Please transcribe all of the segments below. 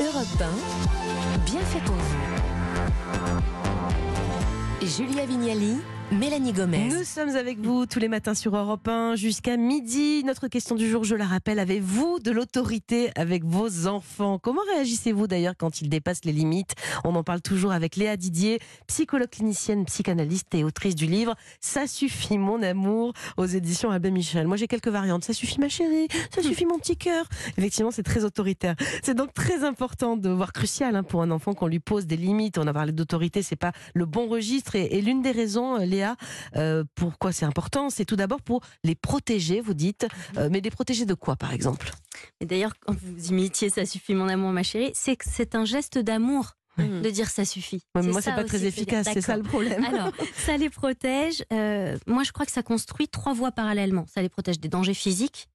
Europe 1, bien fait pour vous. Julia Vignali Mélanie Gomez. Nous sommes avec vous tous les matins sur Europe 1 jusqu'à midi. Notre question du jour, je la rappelle, avez-vous de l'autorité avec vos enfants? Comment réagissez-vous d'ailleurs quand ils dépassent les limites? On en parle toujours avec Léa Didier, psychologue clinicienne, psychanalyste et autrice du livre Ça suffit mon amour aux éditions Albin Michel. Moi j'ai quelques variantes. Ça suffit ma chérie, ça suffit mon petit cœur. Effectivement, c'est très autoritaire. C'est donc très important de voir crucial hein, pour un enfant qu'on lui pose des limites. On a parlé d'autorité, c'est pas le bon registre et, et l'une des raisons, Léa, euh, pourquoi c'est important? C'est tout d'abord pour les protéger, vous dites. Euh, mais les protéger de quoi, par exemple? Et d'ailleurs, quand vous imitiez Ça suffit mon amour, ma chérie, c'est que c'est un geste d'amour. De dire ça suffit. Ouais, moi, c'est pas très efficace, c'est ça le problème. Alors, ça les protège. Euh, moi, je crois que ça construit trois voies parallèlement. Ça les protège des dangers physiques,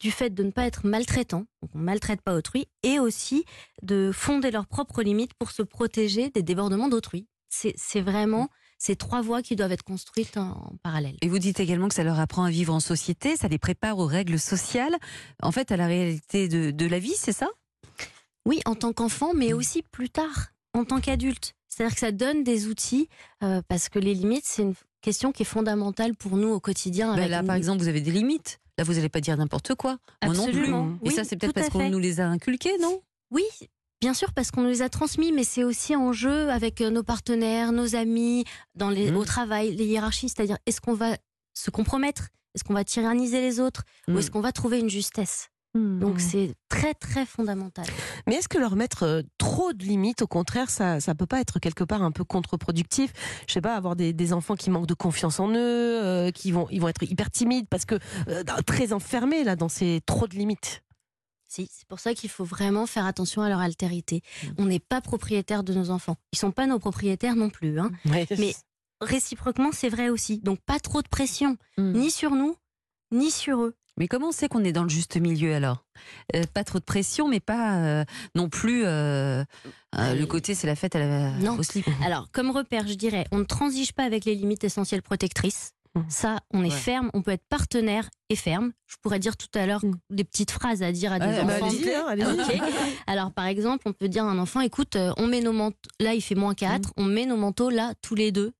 du fait de ne pas être maltraitant, donc on maltraite pas autrui, et aussi de fonder leurs propres limites pour se protéger des débordements d'autrui. C'est vraiment ces trois voies qui doivent être construites en, parallèle. Et vous dites également que ça leur apprend à vivre en société, ça les prépare aux règles sociales, en fait à la réalité de, de la vie, c'est ça? Oui, en tant qu'enfant, mais mmh. aussi plus tard, en tant qu'adulte. C'est-à-dire que ça donne des outils, euh, parce que les limites, c'est une question qui est fondamentale pour nous au quotidien. Ben là, par exemple, vous avez des limites. Là, vous n'allez pas dire n'importe quoi. Absolument. Moi non plus. Et ça, c'est peut-être parce qu'on nous les a inculqués, non? Oui, Bien sûr, parce qu'on nous les a transmis, mais c'est aussi en jeu avec euh, nos partenaires, nos amis, dans les, mmh. au travail, les hiérarchies. C'est-à-dire, est-ce qu'on va se compromettre? Est-ce qu'on va tyranniser les autres? Ou mmh. est-ce qu'on va trouver une justesse? Mmh. donc c'est très très fondamental. Mais est-ce que leur mettre euh, trop de limites, au contraire, ça ça peut pas être quelque part un peu contre-productif? Je sais pas, avoir des, enfants qui manquent de confiance en eux, euh, qui vont ils vont être hyper timides parce que très enfermés là dans ces trop de limites c'est pour ça qu'il faut vraiment faire attention à leur altérité. Mm. On n'est pas propriétaire de nos enfants. Ils sont pas nos propriétaires non plus. Hein. Mais réciproquement, c'est vrai aussi. Donc pas trop de pression, mm. ni sur nous, ni sur eux. Mais comment on sait qu'on est dans le juste milieu alors? Euh, Pas trop de pression, mais pas euh, non plus euh, le côté c'est la fête à la non. Alors comme repère, je dirais, on ne transige pas avec les limites essentielles protectrices. Mmh. Ça, on est ferme, on peut être partenaire et ferme. Je pourrais dire tout à l'heure mmh. des petites phrases à dire à des bah, enfants. Hein, Alors, par exemple, on peut dire à un enfant écoute, euh, on met nos manteaux, là il fait moins 4, mmh. on met nos manteaux là tous les deux.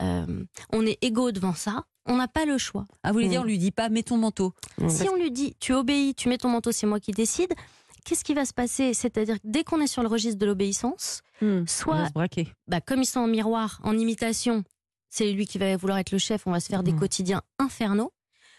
Euh, on est égaux devant ça. On n'a pas le choix. Ah, vous voulez dire, on lui dit pas mets ton manteau Si on lui dit tu obéis, tu mets ton manteau, c'est moi qui décide, qu'est-ce qui va se passer? C'est-à-dire dès qu'on est sur le registre de l'obéissance, soit, bah, comme ils sont en miroir, en imitation, c'est lui qui va vouloir être le chef, on va se faire des mmh. quotidiens infernaux.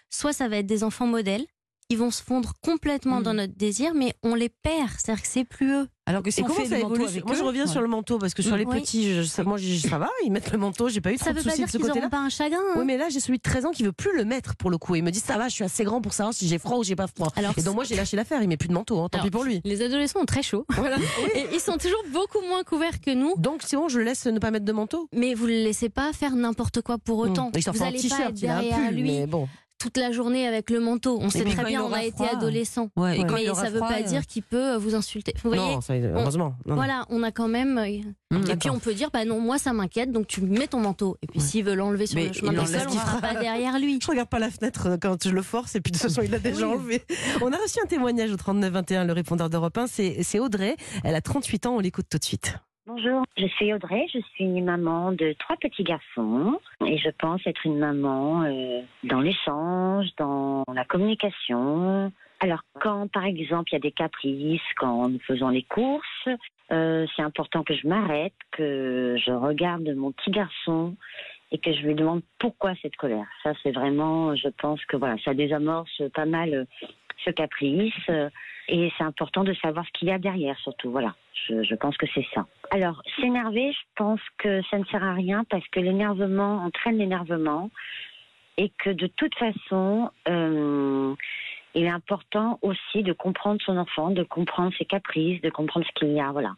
Soit ça va être des enfants modèles, ils vont se fondre complètement dans mmh. notre désir, mais on les perd, c'est-à-dire que c'est plus eux. Alors que si on fait manteau avec Moi, je reviens sur le manteau parce que sur les petits, ça, moi, ça va, ils mettent le manteau, j'ai pas eu trop de soucis de ce côté-là. pas un chagrin. Hein. Oui, mais là, j'ai celui de 13 ans qui veut plus le mettre pour le coup. Il me dit ça va, je suis assez grand pour savoir si j'ai froid ou j'ai pas froid. Alors, et donc moi, j'ai lâché l'affaire. Il met plus de manteau, hein, tant pis pour lui. Les adolescents ont très chaud. et ils sont toujours beaucoup moins couverts que nous. Donc c'est bon, je le laisse ne pas mettre de manteau. Mais vous le laissez pas faire n'importe quoi pour mmh. autant. Il vous allez pas être derrière lui. Toute la journée avec le manteau. On sait très bien, on a été adolescent. mais ça ne veut pas dire qu'il peut vous insulter. Vous voyez non, heureusement. voilà, on a quand même. Euh, mmh, et puis on peut dire, bah non, moi ça m'inquiète, donc tu mets ton manteau. Et puis s'il veut l'enlever sur le chemin de sol, on ne sera pas derrière lui. Je regarde pas la fenêtre euh, quand je le force, et puis de toute façon, il l'a déjà enlevé. On a reçu un témoignage au 3921, le répondeur d'Europe 1, c'est Audrey. Elle a 38 ans, on l'écoute tout de suite. Bonjour, je suis Audrey, je suis maman de trois petits garçons et je pense être une maman euh, dans l'échange, dans la communication. Alors quand par exemple il y a des caprices, quand nous faisons les courses, euh, c'est important que je m'arrête, que je regarde mon petit garçon et que je lui demande pourquoi cette colère. Ça c'est vraiment, je pense que voilà, ça désamorce pas mal ce caprice. Et c'est important de savoir ce qu'il y a derrière, surtout. Voilà, je, je pense que c'est ça. Alors, s'énerver, je pense que ça ne sert à rien parce que l'énervement entraîne l'énervement et que de toute façon, euh, il est important aussi de comprendre son enfant, de comprendre ses caprices, de comprendre ce qu'il y a. Voilà.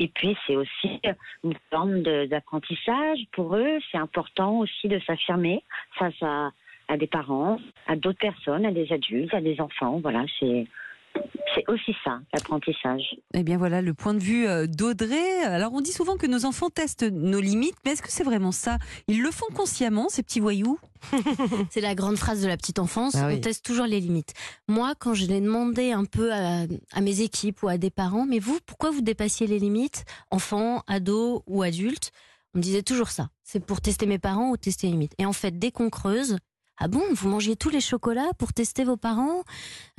Et puis, c'est aussi une forme d'apprentissage pour eux. C'est important aussi de s'affirmer face à, à des parents, à d'autres personnes, à des adultes, à des enfants. Voilà, c'est C'est aussi ça, l'apprentissage. Eh bien voilà le point de vue euh, d'Audrey. Alors on dit souvent que nos enfants testent nos limites, mais est-ce que c'est vraiment ça? Ils le font consciemment, ces petits voyous? C'est la grande phrase de la petite enfance, ah on teste toujours les limites. Moi, quand je l'ai demandé un peu à, mes équipes ou à des parents, mais vous, pourquoi vous dépassiez les limites, enfants, ados ou adultes? On me disait toujours ça. C'est pour tester mes parents ou tester les limites. Et en fait, dès qu'on creuse, ah bon, vous mangiez tous les chocolats pour tester vos parents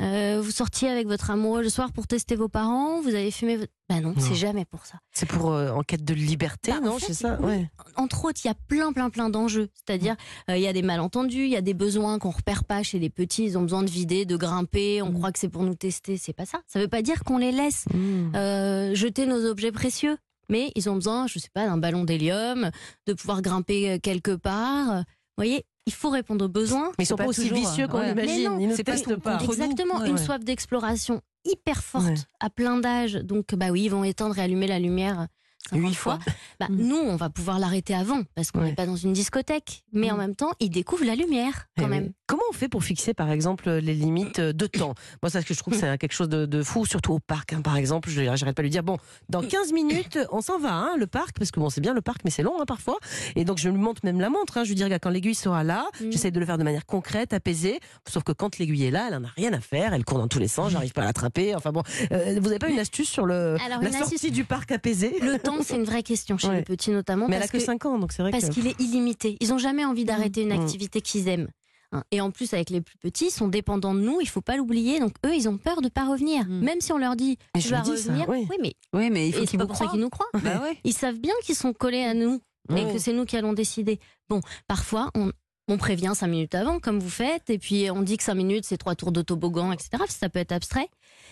euh, Vous sortiez avec votre amoureux le soir pour tester vos parents Vous avez fumé votre... Ben non, c'est jamais pour ça. C'est pour euh, en quête de liberté, bah, non C'est ça? ouais. Entre autres, il y a plein, plein, plein d'enjeux. C'est-à-dire, euh, il y a des malentendus, il y a des besoins qu'on repère pas chez les petits. Ils ont besoin de vider, de grimper. On mm. croit que c'est pour nous tester. C'est pas ça. Ça veut pas dire qu'on les laisse mm. jeter nos objets précieux. Mais ils ont besoin, je sais pas, d'un ballon d'hélium, de pouvoir grimper quelque part. Vous voyez, il faut répondre aux besoins. Mais ils sont pas, aussi vicieux qu'on l'imagine. Ils ne testent pas. Exactement, une soif d'exploration hyper forte à plein d'âge. Donc, bah oui, ils vont éteindre et allumer la lumière huit fois. Bah, mm. Nous, on va pouvoir l'arrêter avant parce qu'on n'est pas dans une discothèque. Mais en mm. même temps, ils découvrent la lumière quand eh même. Comment on fait pour fixer, par exemple, les limites de temps? Moi, ça, ce que je trouve, c'est quelque chose de, fou, surtout au parc. Hein, par exemple, je n'arrête pas de lui dire bon, dans 15 minutes, on s'en va, hein, le parc, parce que bon, c'est bien le parc, mais c'est long hein, parfois. Et donc, je lui montre même la montre. je lui dis regarde, quand l'aiguille sera là, mm. j'essaie de le faire de manière concrète, apaisée. Sauf que quand l'aiguille est là, elle en a rien à faire. Elle court dans tous les sens. J'arrive pas à l'attraper. Enfin bon, euh, vous n'avez pas une astuce sur le la sortie du parc apaisé? Le temps, c'est une vraie question chez les petits notamment. Mais elle a que, 5 ans, donc c'est vrai Parce qu'il est illimité. Ils n'ont jamais envie d'arrêter une mmh. activité qu'ils aiment. Hein. Et en plus, avec les plus petits, ils sont dépendants de nous, il faut pas l'oublier. Donc eux, ils ont peur de pas revenir. Mmh. Même si on leur dit, tu vas revenir. oui. mais, oui, mais il faut qu'ils pour ça qu'ils nous croient. Bah ils savent bien qu'ils sont collés à nous et que c'est nous qui allons décider. Bon, parfois, on, on prévient cinq minutes avant, comme vous faites, et puis on dit que cinq minutes, c'est trois tours de toboggan, etc. Ça peut être abstrait.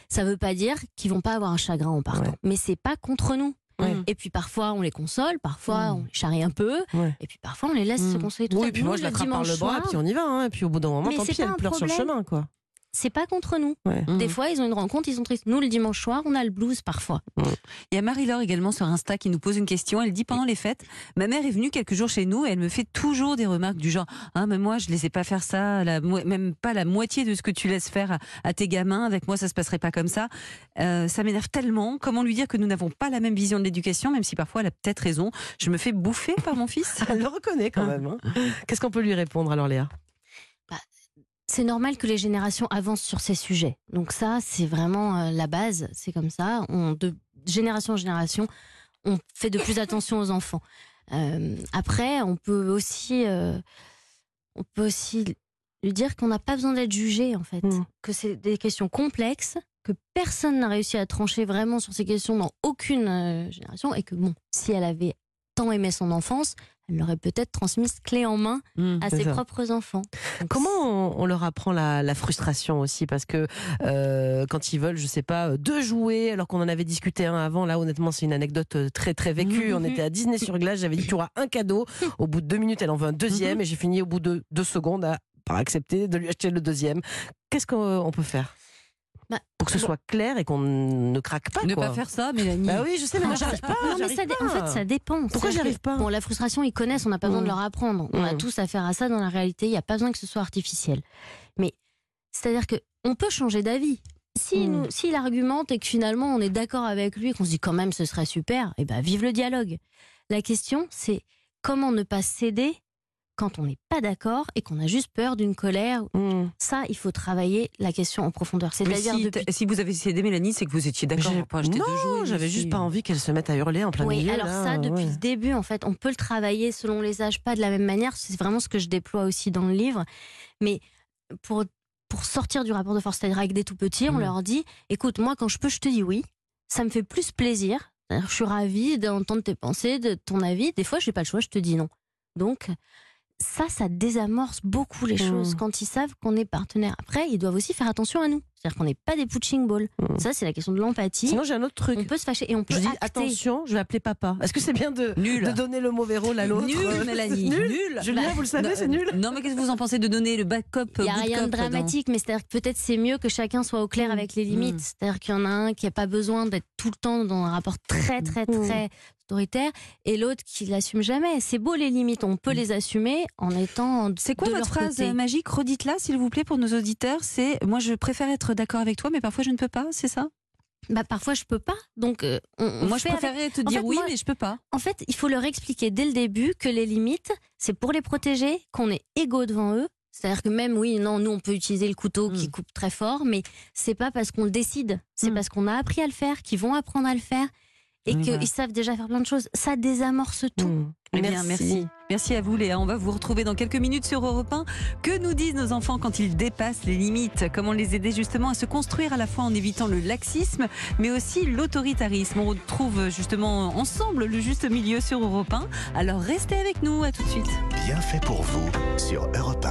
Ça veut pas dire qu'ils vont pas avoir un chagrin en partant. Mais c'est pas contre nous. Mm. Et puis parfois on les console, parfois mm. on les charrie un peu, et puis parfois on les laisse se mm. consoler tout Oui, et puis moi je l'attrape par le bras, et puis on y va, hein, et puis au bout d'un moment, tant pis, elle pleure sur le chemin, quoi c'est pas contre nous. Des fois, ils ont une rencontre, ils sont tristes. Nous, le dimanche soir, on a le blues parfois. Il y a Marie-Laure également sur Insta qui nous pose une question. Elle dit pendant les fêtes, ma mère est venue quelques jours chez nous et elle me fait toujours des remarques du genre Ah, mais moi, je ne laissais pas faire ça, même pas la moitié de ce que tu laisses faire à, tes gamins. Avec moi, ça se passerait pas comme ça. Euh, ça m'énerve tellement. Comment lui dire que nous n'avons pas la même vision de l'éducation, même si parfois elle a peut-être raison. Je me fais bouffer par mon fils. Elle le reconnaît quand même. Hein. Qu'est-ce qu'on peut lui répondre alors, Léa? C'est normal que les générations avancent sur ces sujets. Donc ça, c'est vraiment euh, la base. C'est comme ça. On, de génération en génération, on fait de plus attention aux enfants. Euh, après, on peut aussi, euh, on peut aussi lui dire qu'on n'a pas besoin d'être jugé en fait, mmh. que c'est des questions complexes, que personne n'a réussi à trancher vraiment sur ces questions dans aucune génération, et que bon, si elle avait tant aimé son enfance, elle l'aurait peut-être transmise clé en main mmh, à ses propres enfants. Comment on, leur apprend la, frustration aussi? Parce que euh, quand ils veulent, je sais pas, euh, deux jouets, alors qu'on en avait discuté un avant, là honnêtement c'est une anecdote euh, très très vécue. Mmh, on mmh. était à Disney sur glace, j'avais dit tu auras un cadeau. Au bout de deux minutes, elle en veut un deuxième et j'ai fini au bout de deux secondes à par accepter de lui acheter le deuxième. Qu'est-ce qu'on peut faire? Bah, pour que ce soit clair et qu'on ne craque pas. Ne pas faire ça, Mélanie. Bah oui, je sais, mais moi j'arrive pas. Non, mais ça, en fait, ça dépend. Pourquoi j'y arrive pas Bon, la frustration, ils connaissent, on n'a pas besoin de mm. leur apprendre. On a mm. tous affaire à ça dans la réalité. Il n'y a pas besoin que ce soit artificiel. Mais c'est-à-dire que on peut changer d'avis. S'il mm. si argumente et que finalement on est d'accord avec lui et qu'on se dit quand même ce serait super, et eh ben vive le dialogue. La question, c'est comment ne pas céder quand on n'est pas d'accord et qu'on a juste peur d'une colère. Hmm. Ça, il faut travailler la question en profondeur. C'est-à-dire si, si, vous avez essayé d'aimer Mélanie, c'est que vous étiez d'accord. Non, j'avais juste pas envie qu'elle se mette à hurler en plein oui, milieu. alors ça, depuis le début, en fait, on peut le travailler selon les âges, pas de la même manière. C'est vraiment ce que je déploie aussi dans le livre. Mais pour pour sortir du rapport de force, c'est-à-dire avec des tout petits, on hmm. leur dit, écoute, moi, quand je peux, je te dis oui. Ça me fait plus plaisir. Je suis ravie d'entendre tes pensées, de ton avis. Des fois, je n'ai pas le choix, je te dis non. Donc, ça, ça désamorce beaucoup les choses mmh. quand ils savent qu'on est partenaire. Après, ils doivent aussi faire attention à nous. C'est-à-dire qu'on n'est pas des punching balls. Mmh. Ça, c'est la question de l'empathie. Sinon, j'ai un autre truc. On peut se fâcher et on peut. Je dis attention, je vais appeler papa. Est-ce que c'est bien de, de donner le mauvais rôle à l'autre Nul, Mélanie. nul. Julien, vous le savez, c'est nul. Non, mais qu'est-ce que vous en pensez de donner le backup Il n'y a rien de dramatique, mais c'est-à-dire que peut-être c'est mieux que chacun soit au clair mmh. avec les limites. C'est-à-dire qu'il y en a un qui n'a pas besoin d'être tout le temps dans un rapport très, très, très autoritaire et l'autre qui l'assume jamais. C'est beau les limites, on peut les assumer en étant. C'est quoi votre phrase magique? Redites-la, s'il vous plaît, pour nos auditeurs. C'est moi, je préfère être être d'accord avec toi, mais parfois je ne peux pas, c'est ça? Bah parfois je peux pas. Donc euh, moi je préférerais te dire oui, mais je peux pas. En fait, il faut leur expliquer dès le début que les limites, c'est pour les protéger, qu'on est égaux devant eux. C'est-à-dire que même oui, non, nous on peut utiliser le couteau qui hmm. coupe très fort, mais c'est pas parce qu'on le décide, c'est hmm. parce qu'on a appris à le faire, qu'ils vont apprendre à le faire et qu'ils savent déjà faire plein de choses. Ça désamorce tout. Mmh. Eh merci. merci. Merci à vous Léa. On va vous retrouver dans quelques minutes sur Europe 1. Que nous disent nos enfants quand ils dépassent les limites? Comment les aider justement à se construire à la fois en évitant le laxisme, mais aussi l'autoritarisme? On retrouve justement ensemble le juste milieu sur Europe 1. Alors restez avec nous. À tout de suite. Bien fait pour vous sur Europe 1.